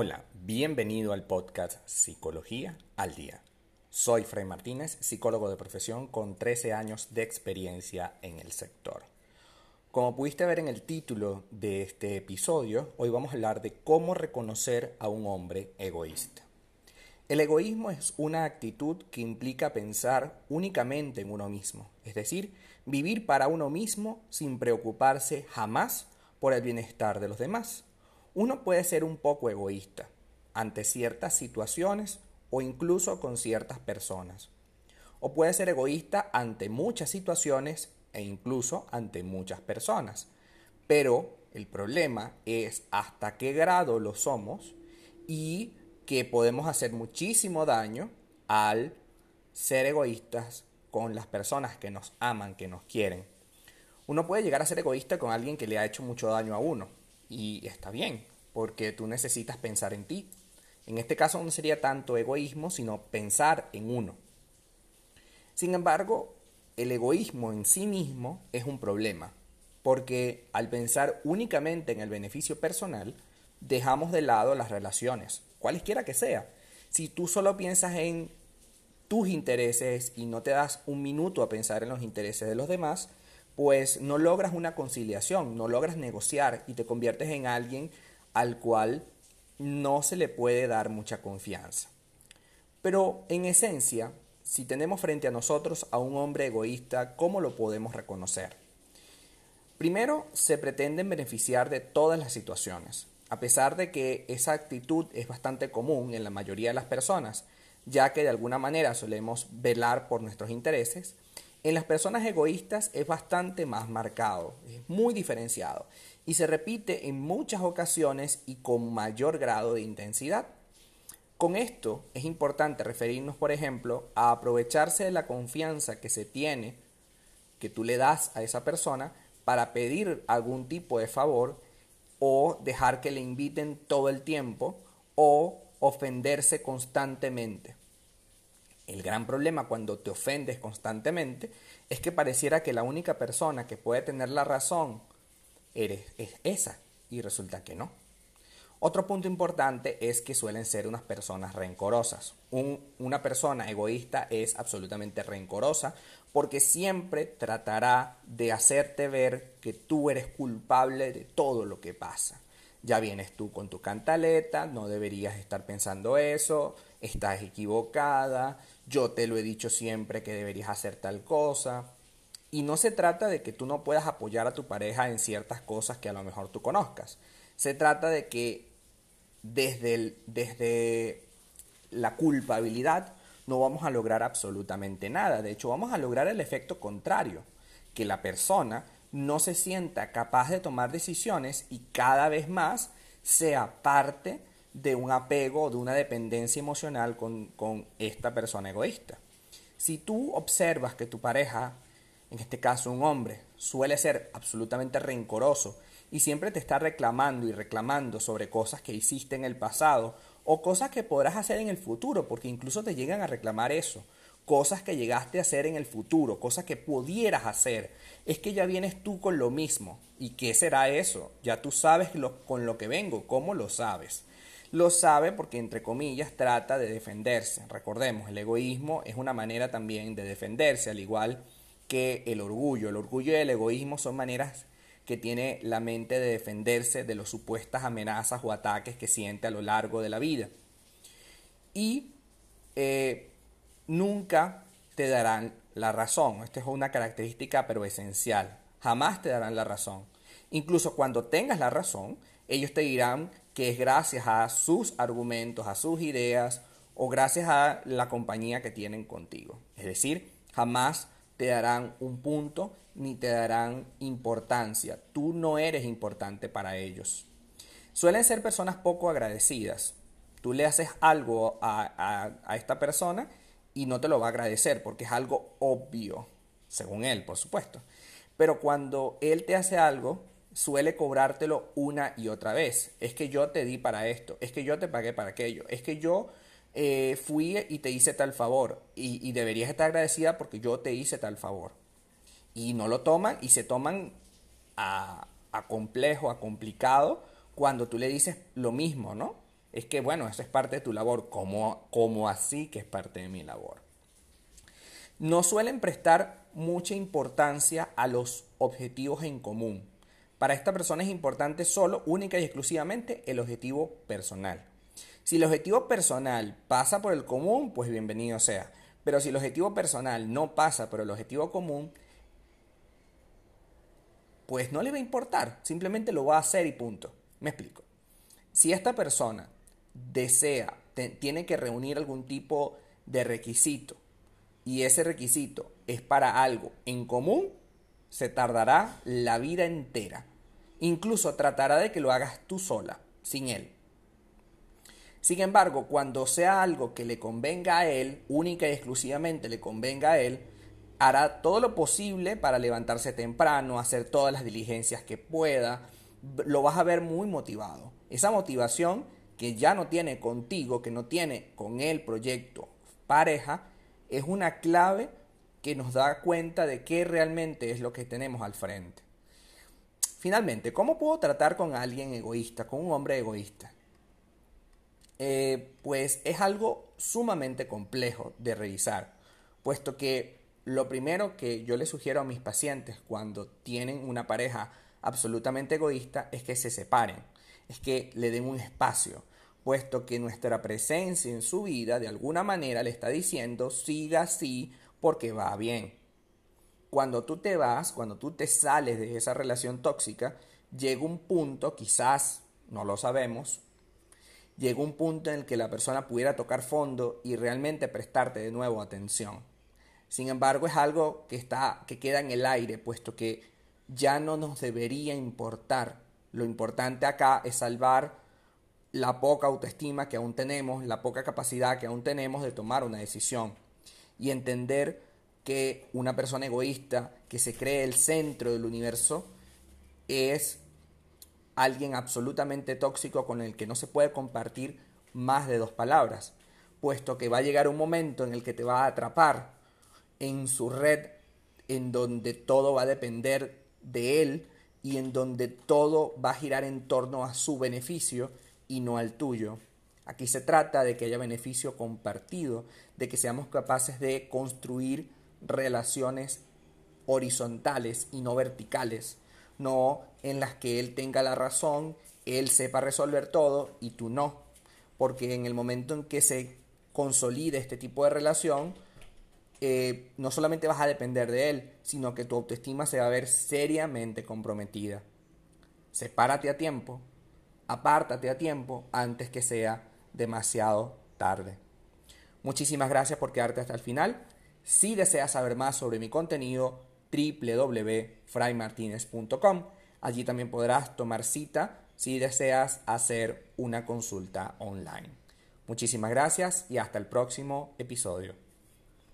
Hola, bienvenido al podcast Psicología al Día. Soy Fray Martínez, psicólogo de profesión con 13 años de experiencia en el sector. Como pudiste ver en el título de este episodio, hoy vamos a hablar de cómo reconocer a un hombre egoísta. El egoísmo es una actitud que implica pensar únicamente en uno mismo, es decir, vivir para uno mismo sin preocuparse jamás por el bienestar de los demás. Uno puede ser un poco egoísta ante ciertas situaciones o incluso con ciertas personas. O puede ser egoísta ante muchas situaciones e incluso ante muchas personas. Pero el problema es hasta qué grado lo somos y que podemos hacer muchísimo daño al ser egoístas con las personas que nos aman, que nos quieren. Uno puede llegar a ser egoísta con alguien que le ha hecho mucho daño a uno y está bien, porque tú necesitas pensar en ti. En este caso no sería tanto egoísmo, sino pensar en uno. Sin embargo, el egoísmo en sí mismo es un problema, porque al pensar únicamente en el beneficio personal, dejamos de lado las relaciones, cualesquiera que sea. Si tú solo piensas en tus intereses y no te das un minuto a pensar en los intereses de los demás, pues no logras una conciliación, no logras negociar y te conviertes en alguien al cual no se le puede dar mucha confianza. Pero en esencia, si tenemos frente a nosotros a un hombre egoísta, ¿cómo lo podemos reconocer? Primero, se pretenden beneficiar de todas las situaciones, a pesar de que esa actitud es bastante común en la mayoría de las personas, ya que de alguna manera solemos velar por nuestros intereses, en las personas egoístas es bastante más marcado, es muy diferenciado y se repite en muchas ocasiones y con mayor grado de intensidad. Con esto es importante referirnos, por ejemplo, a aprovecharse de la confianza que se tiene, que tú le das a esa persona, para pedir algún tipo de favor o dejar que le inviten todo el tiempo o ofenderse constantemente. El gran problema cuando te ofendes constantemente es que pareciera que la única persona que puede tener la razón eres, es esa y resulta que no. Otro punto importante es que suelen ser unas personas rencorosas. una persona egoísta es absolutamente rencorosa porque siempre tratará de hacerte ver que tú eres culpable de todo lo que pasa. Ya vienes tú con tu cantaleta, no deberías estar pensando eso, estás equivocada, yo te lo he dicho siempre que deberías hacer tal cosa. Y no se trata de que tú no puedas apoyar a tu pareja en ciertas cosas que a lo mejor tú conozcas. Se trata de que desde, desde la culpabilidad no vamos a lograr absolutamente nada. De hecho, vamos a lograr el efecto contrario, que la persona no se sienta capaz de tomar decisiones y cada vez más sea parte de un apego, de una dependencia emocional con, con esta persona egoísta. Si tú observas que tu pareja, en este caso un hombre, suele ser absolutamente rencoroso y siempre te está reclamando y reclamando sobre cosas que hiciste en el pasado o cosas que podrás hacer en el futuro, porque incluso te llegan a reclamar eso, cosas que llegaste a hacer en el futuro, cosas que pudieras hacer, es que ya vienes tú con lo mismo. ¿Y qué será eso? Ya tú sabes lo, con lo que vengo, ¿cómo lo sabes? Lo sabe porque, entre comillas, trata de defenderse. Recordemos, el egoísmo es una manera también de defenderse, al igual que el orgullo. El orgullo y el egoísmo son maneras que tiene la mente de defenderse de las supuestas amenazas o ataques que siente a lo largo de la vida. Y eh, nunca te darán la razón. Esta es una característica pero esencial. Jamás te darán la razón. Incluso cuando tengas la razón, ellos te dirán que es gracias a sus argumentos, a sus ideas o gracias a la compañía que tienen contigo. Es decir, jamás te darán un punto ni te darán importancia. Tú no eres importante para ellos. Suelen ser personas poco agradecidas. Tú le haces algo a, a esta persona y no te lo va a agradecer porque es algo obvio, según él, por supuesto. Pero cuando él te hace algo, suele cobrártelo una y otra vez. Es que yo te di para esto, es que yo te pagué para aquello, es que yo eh, fui y te hice tal favor y, deberías estar agradecida porque yo te hice tal favor. Y no lo toman y se toman a, complejo, a complicado, cuando tú le dices lo mismo, ¿no? Es que, bueno, eso es parte de tu labor. ¿Cómo, cómo así que es parte de mi labor? No suelen prestar mucha importancia a los objetivos en común. Para esta persona es importante solo, única y exclusivamente el objetivo personal. Si el objetivo personal pasa por el común, pues bienvenido sea. Pero si el objetivo personal no pasa por el objetivo común, pues no le va a importar, simplemente lo va a hacer y punto. Me explico. Si esta persona desea, tiene que reunir algún tipo de requisito y ese requisito es para algo en común, se tardará la vida entera. Incluso tratará de que lo hagas tú sola, sin él. Sin embargo, cuando sea algo que le convenga a él, única y exclusivamente le convenga a él, hará todo lo posible para levantarse temprano, hacer todas las diligencias que pueda, lo vas a ver muy motivado. Esa motivación que ya no tiene contigo, que no tiene con el proyecto pareja, es una clave que nos da cuenta de qué realmente es lo que tenemos al frente. Finalmente, ¿cómo puedo tratar con alguien egoísta, con un hombre egoísta? Eh, pues es algo sumamente complejo de revisar, puesto que lo primero que yo le sugiero a mis pacientes cuando tienen una pareja absolutamente egoísta es que se separen, es que le den un espacio, puesto que nuestra presencia en su vida de alguna manera le está diciendo siga así porque va bien. Cuando tú te vas, cuando tú te sales de esa relación tóxica, llega un punto, quizás, no lo sabemos, llegó un punto en el que la persona pudiera tocar fondo y realmente prestarte de nuevo atención. Sin embargo, es algo que está que queda en el aire, puesto que ya no nos debería importar. Lo importante acá es salvar la poca autoestima que aún tenemos, la poca capacidad que aún tenemos de tomar una decisión y entender que una persona egoísta que se cree el centro del universo es alguien absolutamente tóxico con el que no se puede compartir más de dos palabras, puesto que va a llegar un momento en el que te va a atrapar en su red en donde todo va a depender de él y en donde todo va a girar en torno a su beneficio y no al tuyo. Aquí se trata de que haya beneficio compartido, de que seamos capaces de construir relaciones horizontales y no verticales, no en las que él tenga la razón, él sepa resolver todo y tú no. Porque en el momento en que se consolide este tipo de relación, eh, no solamente vas a depender de él, sino que tu autoestima se va a ver seriamente comprometida. Sepárate a tiempo, apártate a tiempo antes que sea demasiado tarde. Muchísimas gracias por quedarte hasta el final. Si deseas saber más sobre mi contenido, www.fraymartinez.com. Allí también podrás tomar cita si deseas hacer una consulta online. Muchísimas gracias y hasta el próximo episodio.